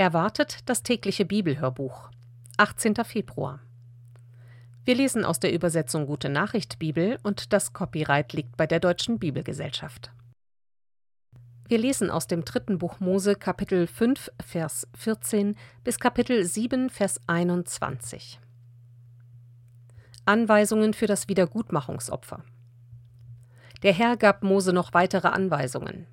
Erwartet das tägliche Bibelhörbuch. 18. Februar. Wir lesen aus der Übersetzung Gute Nachricht Bibel und das Copyright liegt bei der Deutschen Bibelgesellschaft. Wir lesen aus dem dritten Buch Mose Kapitel 5 Vers 14 bis Kapitel 7 Vers 21. Anweisungen für das Wiedergutmachungsopfer. Der Herr gab Mose noch weitere Anweisungen.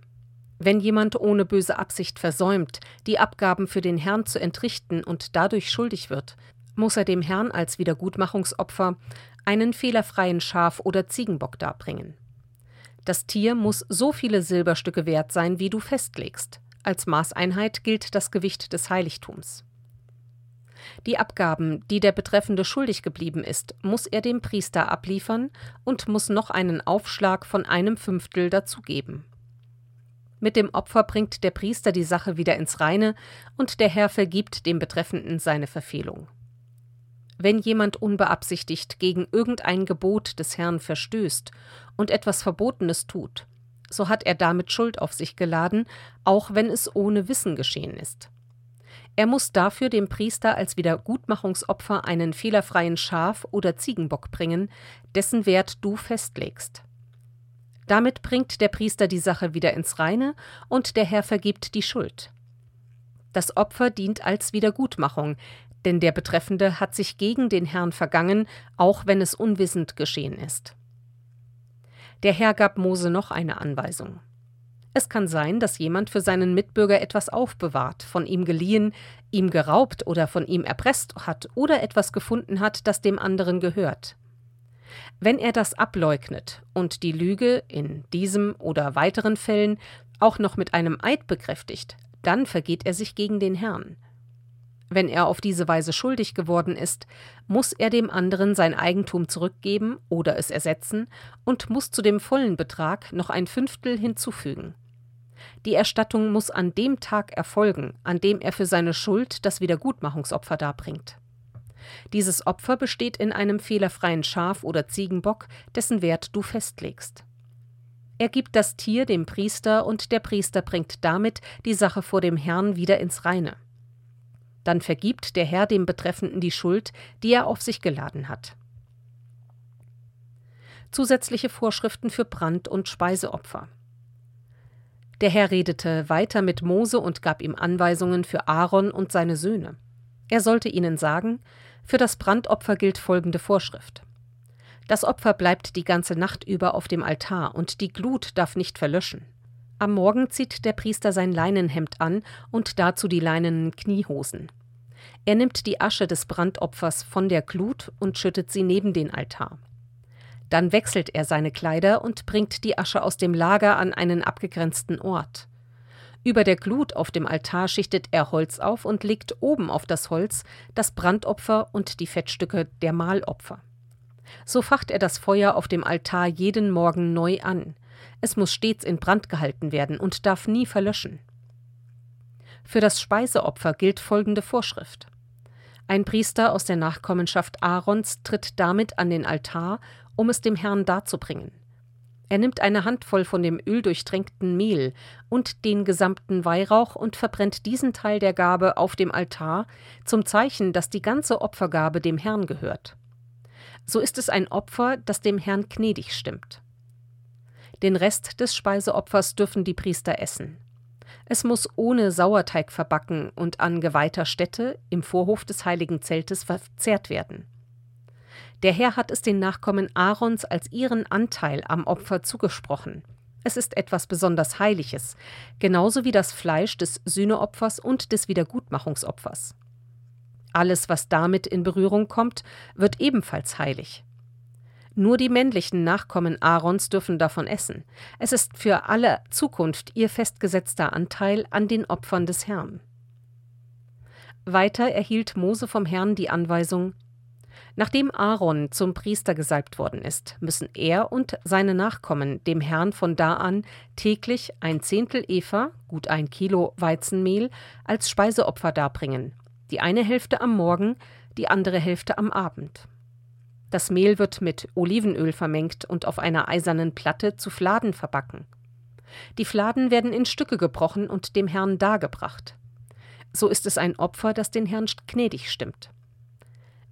Wenn jemand ohne böse Absicht versäumt, die Abgaben für den Herrn zu entrichten und dadurch schuldig wird, muss er dem Herrn als Wiedergutmachungsopfer einen fehlerfreien Schaf oder Ziegenbock darbringen. Das Tier muss so viele Silberstücke wert sein, wie du festlegst. Als Maßeinheit gilt das Gewicht des Heiligtums. Die Abgaben, die der Betreffende schuldig geblieben ist, muss er dem Priester abliefern und muss noch einen Aufschlag von einem Fünftel dazugeben. Mit dem Opfer bringt der Priester die Sache wieder ins Reine und der Herr vergibt dem Betreffenden seine Verfehlung. Wenn jemand unbeabsichtigt gegen irgendein Gebot des Herrn verstößt und etwas Verbotenes tut, so hat er damit Schuld auf sich geladen, auch wenn es ohne Wissen geschehen ist. Er muss dafür dem Priester als Wiedergutmachungsopfer einen fehlerfreien Schaf oder Ziegenbock bringen, dessen Wert du festlegst. Damit bringt der Priester die Sache wieder ins Reine und der Herr vergibt die Schuld. Das Opfer dient als Wiedergutmachung, denn der Betreffende hat sich gegen den Herrn vergangen, auch wenn es unwissend geschehen ist. Der Herr gab Mose noch eine Anweisung. Es kann sein, dass jemand für seinen Mitbürger etwas aufbewahrt, von ihm geliehen, ihm geraubt oder von ihm erpresst hat oder etwas gefunden hat, das dem anderen gehört. Wenn er das ableugnet und die Lüge in diesem oder weiteren Fällen auch noch mit einem Eid bekräftigt, dann vergeht er sich gegen den Herrn. Wenn er auf diese Weise schuldig geworden ist, muss er dem anderen sein Eigentum zurückgeben oder es ersetzen und muss zu dem vollen Betrag noch ein Fünftel hinzufügen. Die Erstattung muss an dem Tag erfolgen, an dem er für seine Schuld das Wiedergutmachungsopfer darbringt. Dieses Opfer besteht in einem fehlerfreien Schaf oder Ziegenbock, dessen Wert du festlegst. Er gibt das Tier dem Priester und der Priester bringt damit die Sache vor dem Herrn wieder ins Reine. Dann vergibt der Herr dem Betreffenden die Schuld, die er auf sich geladen hat. Zusätzliche Vorschriften für Brand- und Speiseopfer. Der Herr redete weiter mit Mose und gab ihm Anweisungen für Aaron und seine Söhne. Er sollte ihnen sagen, für das Brandopfer gilt folgende Vorschrift. Das Opfer bleibt die ganze Nacht über auf dem Altar und die Glut darf nicht verlöschen. Am Morgen zieht der Priester sein Leinenhemd an und dazu die leinenen Kniehosen. Er nimmt die Asche des Brandopfers von der Glut und schüttet sie neben den Altar. Dann wechselt er seine Kleider und bringt die Asche aus dem Lager an einen abgegrenzten Ort. Über der Glut auf dem Altar schichtet er Holz auf und legt oben auf das Holz das Brandopfer und die Fettstücke der Mahlopfer. So facht er das Feuer auf dem Altar jeden Morgen neu an. Es muss stets in Brand gehalten werden und darf nie verlöschen. Für das Speiseopfer gilt folgende Vorschrift. Ein Priester aus der Nachkommenschaft Aarons tritt damit an den Altar um es dem Herrn darzubringen. Er nimmt eine Handvoll von dem öldurchtränkten Mehl und den gesamten Weihrauch und verbrennt diesen Teil der Gabe auf dem Altar, zum Zeichen, dass die ganze Opfergabe dem Herrn gehört. So ist es ein Opfer, das dem Herrn gnädig stimmt. Den Rest des Speiseopfers dürfen die Priester essen. Es muss ohne Sauerteig verbacken und an geweihter Stätte im Vorhof des heiligen Zeltes verzehrt werden. Der Herr hat es den Nachkommen Aarons als ihren Anteil am Opfer zugesprochen. Es ist etwas besonders Heiliges, genauso wie das Fleisch des Sühneopfers und des Wiedergutmachungsopfers. Alles, was damit in Berührung kommt, wird ebenfalls heilig. Nur die männlichen Nachkommen Aarons dürfen davon essen. Es ist für alle Zukunft ihr festgesetzter Anteil an den Opfern des Herrn. Weiter erhielt Mose vom Herrn die Anweisung, Nachdem Aaron zum Priester gesalbt worden ist, müssen er und seine Nachkommen dem Herrn von da an täglich ein Zehntel Eva, gut ein Kilo Weizenmehl, als Speiseopfer darbringen, die eine Hälfte am Morgen, die andere Hälfte am Abend. Das Mehl wird mit Olivenöl vermengt und auf einer eisernen Platte zu Fladen verbacken. Die Fladen werden in Stücke gebrochen und dem Herrn dargebracht. so ist es ein Opfer, das den Herrn gnädig stimmt.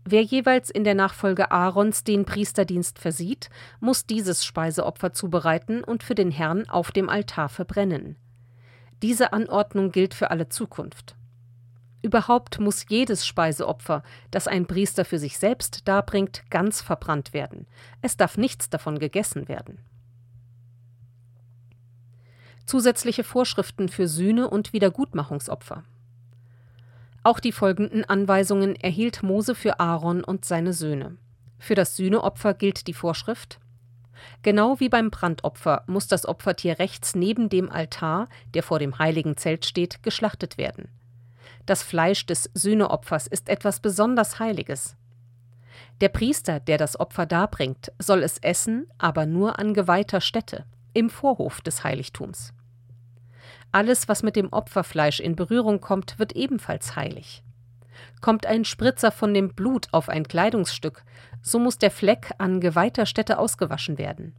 Wer jeweils in der Nachfolge Aarons den Priesterdienst versieht, muss dieses Speiseopfer zubereiten und für den Herrn auf dem Altar verbrennen. Diese Anordnung gilt für alle Zukunft. Überhaupt muss jedes Speiseopfer, das ein Priester für sich selbst darbringt, ganz verbrannt werden. Es darf nichts davon gegessen werden. Zusätzliche Vorschriften für Sühne und Wiedergutmachungsopfer. Auch die folgenden Anweisungen erhielt Mose für Aaron und seine Söhne. Für das Sühneopfer gilt die Vorschrift Genau wie beim Brandopfer muss das Opfertier rechts neben dem Altar, der vor dem heiligen Zelt steht, geschlachtet werden. Das Fleisch des Sühneopfers ist etwas besonders Heiliges. Der Priester, der das Opfer darbringt, soll es essen, aber nur an geweihter Stätte, im Vorhof des Heiligtums. Alles, was mit dem Opferfleisch in Berührung kommt, wird ebenfalls heilig. Kommt ein Spritzer von dem Blut auf ein Kleidungsstück, so muss der Fleck an geweihter Stätte ausgewaschen werden.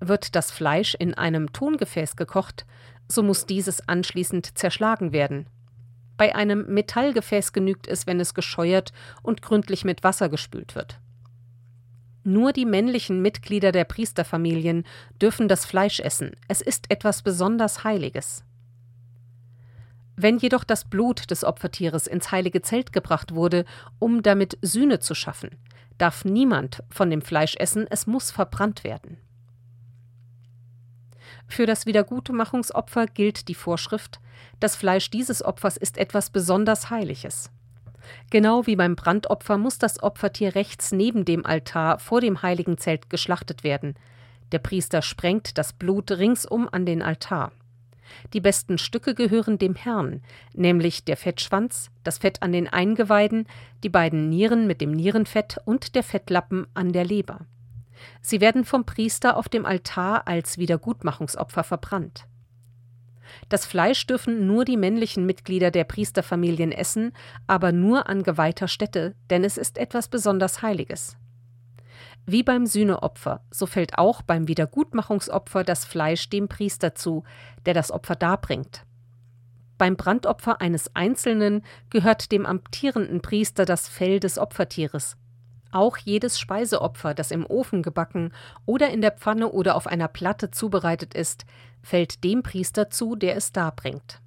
Wird das Fleisch in einem Tongefäß gekocht, so muss dieses anschließend zerschlagen werden. Bei einem Metallgefäß genügt es, wenn es gescheuert und gründlich mit Wasser gespült wird. Nur die männlichen Mitglieder der Priesterfamilien dürfen das Fleisch essen, es ist etwas besonders Heiliges. Wenn jedoch das Blut des Opfertieres ins heilige Zelt gebracht wurde, um damit Sühne zu schaffen, darf niemand von dem Fleisch essen, es muss verbrannt werden. Für das Wiedergutmachungsopfer gilt die Vorschrift, das Fleisch dieses Opfers ist etwas besonders Heiliges. Genau wie beim Brandopfer muss das Opfertier rechts neben dem Altar vor dem heiligen Zelt geschlachtet werden. Der Priester sprengt das Blut ringsum an den Altar. Die besten Stücke gehören dem Herrn, nämlich der Fettschwanz, das Fett an den Eingeweiden, die beiden Nieren mit dem Nierenfett und der Fettlappen an der Leber. Sie werden vom Priester auf dem Altar als Wiedergutmachungsopfer verbrannt. Das Fleisch dürfen nur die männlichen Mitglieder der Priesterfamilien essen, aber nur an geweihter Stätte, denn es ist etwas besonders Heiliges. Wie beim Sühneopfer, so fällt auch beim Wiedergutmachungsopfer das Fleisch dem Priester zu, der das Opfer darbringt. Beim Brandopfer eines Einzelnen gehört dem amtierenden Priester das Fell des Opfertieres. Auch jedes Speiseopfer, das im Ofen gebacken oder in der Pfanne oder auf einer Platte zubereitet ist, fällt dem Priester zu, der es darbringt.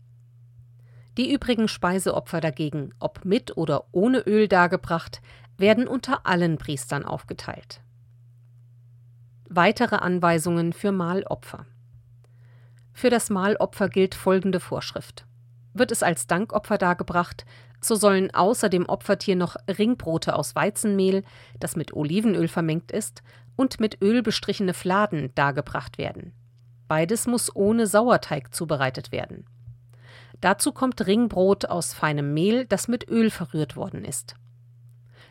Die übrigen Speiseopfer dagegen, ob mit oder ohne Öl dargebracht, werden unter allen Priestern aufgeteilt. Weitere Anweisungen für Mahlopfer. Für das Mahlopfer gilt folgende Vorschrift. Wird es als Dankopfer dargebracht, so sollen außer dem Opfertier noch Ringbrote aus Weizenmehl, das mit Olivenöl vermengt ist, und mit Öl bestrichene Fladen dargebracht werden. Beides muss ohne Sauerteig zubereitet werden. Dazu kommt Ringbrot aus feinem Mehl, das mit Öl verrührt worden ist.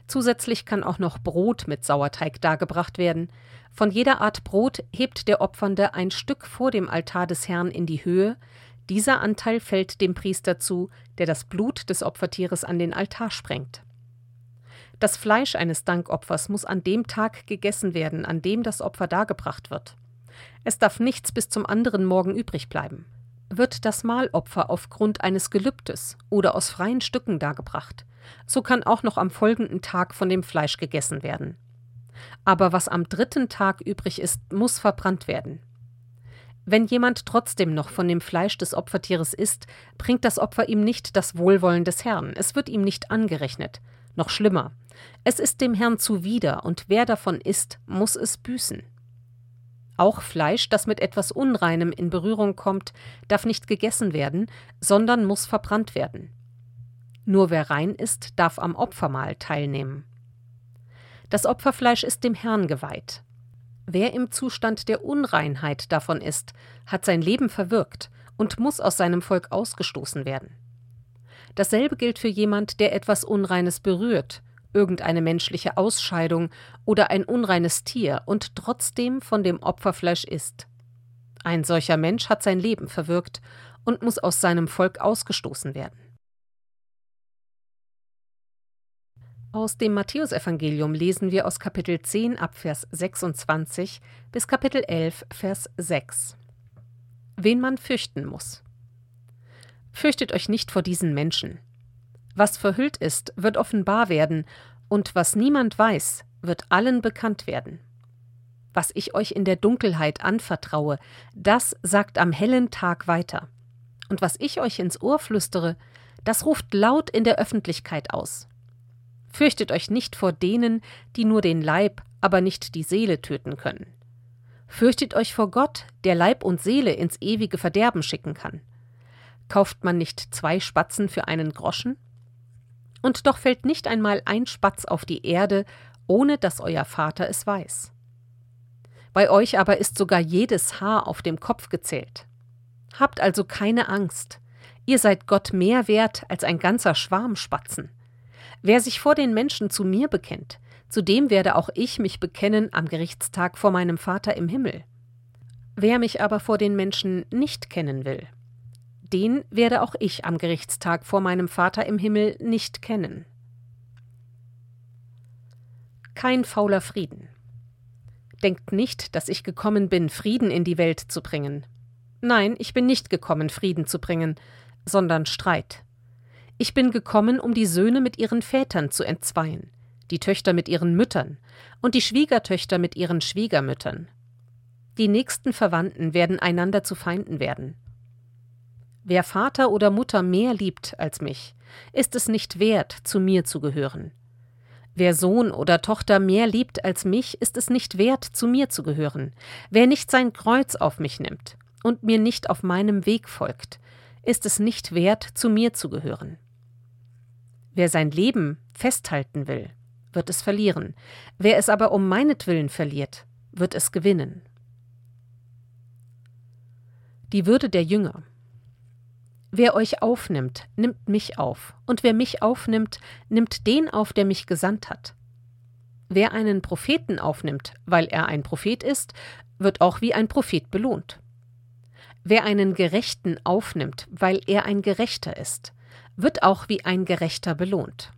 Zusätzlich kann auch noch Brot mit Sauerteig dargebracht werden. Von jeder Art Brot hebt der Opfernde ein Stück vor dem Altar des Herrn in die Höhe. Dieser Anteil fällt dem Priester zu, der das Blut des Opfertieres an den Altar sprengt. Das Fleisch eines Dankopfers muss an dem Tag gegessen werden, an dem das Opfer dargebracht wird. Es darf nichts bis zum anderen Morgen übrig bleiben. Wird das Mahlopfer aufgrund eines Gelübdes oder aus freien Stücken dargebracht, so kann auch noch am folgenden Tag von dem Fleisch gegessen werden. Aber was am dritten Tag übrig ist, muss verbrannt werden. Wenn jemand trotzdem noch von dem Fleisch des Opfertieres isst, bringt das Opfer ihm nicht das Wohlwollen des Herrn, es wird ihm nicht angerechnet. Noch schlimmer, es ist dem Herrn zuwider, und wer davon isst, muss es büßen. Auch Fleisch, das mit etwas Unreinem in Berührung kommt, darf nicht gegessen werden, sondern muss verbrannt werden. Nur wer rein ist, darf am Opfermahl teilnehmen. Das Opferfleisch ist dem Herrn geweiht. Wer im Zustand der Unreinheit davon ist, hat sein Leben verwirkt und muss aus seinem Volk ausgestoßen werden. Dasselbe gilt für jemand, der etwas Unreines berührt, irgendeine menschliche Ausscheidung oder ein unreines Tier und trotzdem von dem Opferfleisch isst. Ein solcher Mensch hat sein Leben verwirkt und muss aus seinem Volk ausgestoßen werden. Aus dem Matthäusevangelium lesen wir aus Kapitel 10 ab Vers 26 bis Kapitel 11 Vers 6. Wen man fürchten muss. Fürchtet euch nicht vor diesen Menschen. Was verhüllt ist, wird offenbar werden, und was niemand weiß, wird allen bekannt werden. Was ich euch in der Dunkelheit anvertraue, das sagt am hellen Tag weiter. Und was ich euch ins Ohr flüstere, das ruft laut in der Öffentlichkeit aus. Fürchtet euch nicht vor denen, die nur den Leib, aber nicht die Seele töten können. Fürchtet euch vor Gott, der Leib und Seele ins ewige Verderben schicken kann. Kauft man nicht zwei Spatzen für einen Groschen? Und doch fällt nicht einmal ein Spatz auf die Erde, ohne dass euer Vater es weiß. Bei euch aber ist sogar jedes Haar auf dem Kopf gezählt. Habt also keine Angst. Ihr seid Gott mehr wert als ein ganzer Schwarm Spatzen. Wer sich vor den Menschen zu mir bekennt, zu dem werde auch ich mich bekennen am Gerichtstag vor meinem Vater im Himmel. Wer mich aber vor den Menschen nicht kennen will, den werde auch ich am Gerichtstag vor meinem Vater im Himmel nicht kennen. Kein fauler Frieden. Denkt nicht, dass ich gekommen bin, Frieden in die Welt zu bringen. Nein, ich bin nicht gekommen, Frieden zu bringen, sondern Streit. Ich bin gekommen, um die Söhne mit ihren Vätern zu entzweien, die Töchter mit ihren Müttern und die Schwiegertöchter mit ihren Schwiegermüttern. Die nächsten Verwandten werden einander zu Feinden werden. Wer Vater oder Mutter mehr liebt als mich, ist es nicht wert, zu mir zu gehören. Wer Sohn oder Tochter mehr liebt als mich, ist es nicht wert, zu mir zu gehören. Wer nicht sein Kreuz auf mich nimmt und mir nicht auf meinem Weg folgt, ist es nicht wert, zu mir zu gehören. Wer sein Leben festhalten will, wird es verlieren. Wer es aber um meinetwillen verliert, wird es gewinnen. Die Würde der Jünger. Wer euch aufnimmt, nimmt mich auf, und wer mich aufnimmt, nimmt den auf, der mich gesandt hat. Wer einen Propheten aufnimmt, weil er ein Prophet ist, wird auch wie ein Prophet belohnt. Wer einen Gerechten aufnimmt, weil er ein Gerechter ist, wird auch wie ein Gerechter belohnt.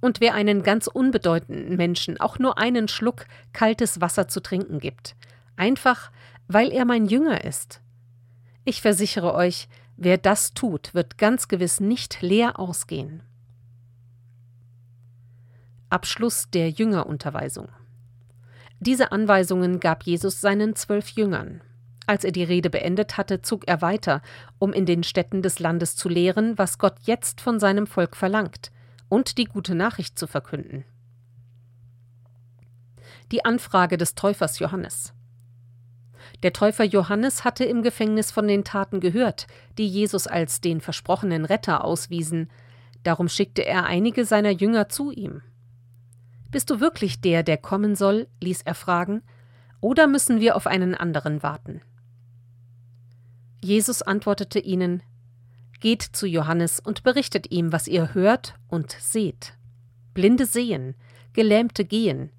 Und wer einen ganz unbedeutenden Menschen auch nur einen Schluck kaltes Wasser zu trinken gibt, einfach weil er mein Jünger ist. Ich versichere euch, wer das tut, wird ganz gewiss nicht leer ausgehen. Abschluss der Jüngerunterweisung. Diese Anweisungen gab Jesus seinen zwölf Jüngern. Als er die Rede beendet hatte, zog er weiter, um in den Städten des Landes zu lehren, was Gott jetzt von seinem Volk verlangt, und die gute Nachricht zu verkünden. Die Anfrage des Täufers Johannes. Der Täufer Johannes hatte im Gefängnis von den Taten gehört, die Jesus als den versprochenen Retter auswiesen, darum schickte er einige seiner Jünger zu ihm. Bist du wirklich der, der kommen soll? ließ er fragen, oder müssen wir auf einen anderen warten? Jesus antwortete ihnen Geht zu Johannes und berichtet ihm, was ihr hört und seht. Blinde sehen, Gelähmte gehen,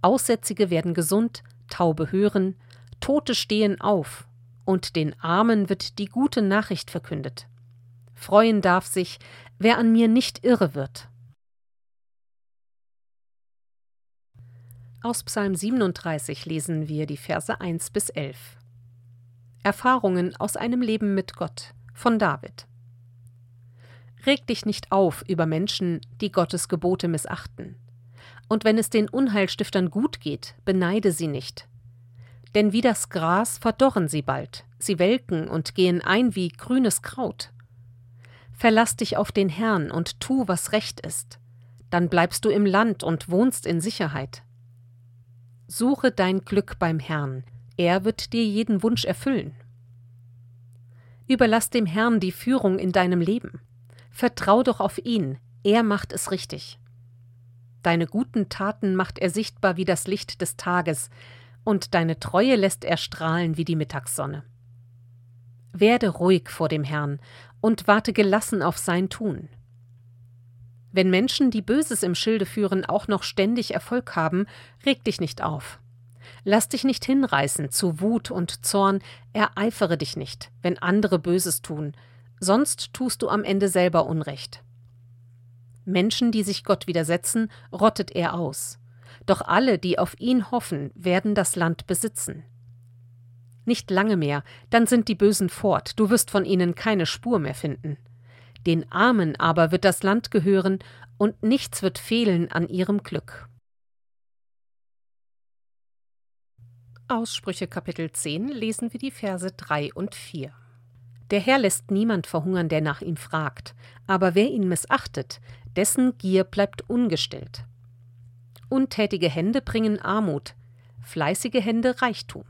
Aussätzige werden gesund, Taube hören, Tote stehen auf, und den Armen wird die gute Nachricht verkündet. Freuen darf sich, wer an mir nicht irre wird. Aus Psalm 37 lesen wir die Verse 1 bis 11. Erfahrungen aus einem Leben mit Gott von David. Reg dich nicht auf über Menschen, die Gottes Gebote missachten. Und wenn es den Unheilstiftern gut geht, beneide sie nicht. Denn wie das Gras verdorren sie bald, sie welken und gehen ein wie grünes Kraut. Verlass dich auf den Herrn und tu, was recht ist, dann bleibst du im Land und wohnst in Sicherheit. Suche dein Glück beim Herrn, er wird dir jeden Wunsch erfüllen. Überlass dem Herrn die Führung in deinem Leben. Vertrau doch auf ihn, er macht es richtig. Deine guten Taten macht er sichtbar wie das Licht des Tages, und deine Treue lässt er strahlen wie die Mittagssonne. Werde ruhig vor dem Herrn und warte gelassen auf sein Tun. Wenn Menschen, die Böses im Schilde führen, auch noch ständig Erfolg haben, reg dich nicht auf. Lass dich nicht hinreißen zu Wut und Zorn, ereifere dich nicht, wenn andere Böses tun, sonst tust du am Ende selber Unrecht. Menschen, die sich Gott widersetzen, rottet er aus. Doch alle, die auf ihn hoffen, werden das Land besitzen. Nicht lange mehr, dann sind die Bösen fort, du wirst von ihnen keine Spur mehr finden. Den Armen aber wird das Land gehören, und nichts wird fehlen an ihrem Glück. Aus Sprüche Kapitel 10 lesen wir die Verse 3 und 4. Der Herr lässt niemand verhungern, der nach ihm fragt, aber wer ihn missachtet, dessen Gier bleibt ungestillt. Untätige Hände bringen Armut, fleißige Hände Reichtum.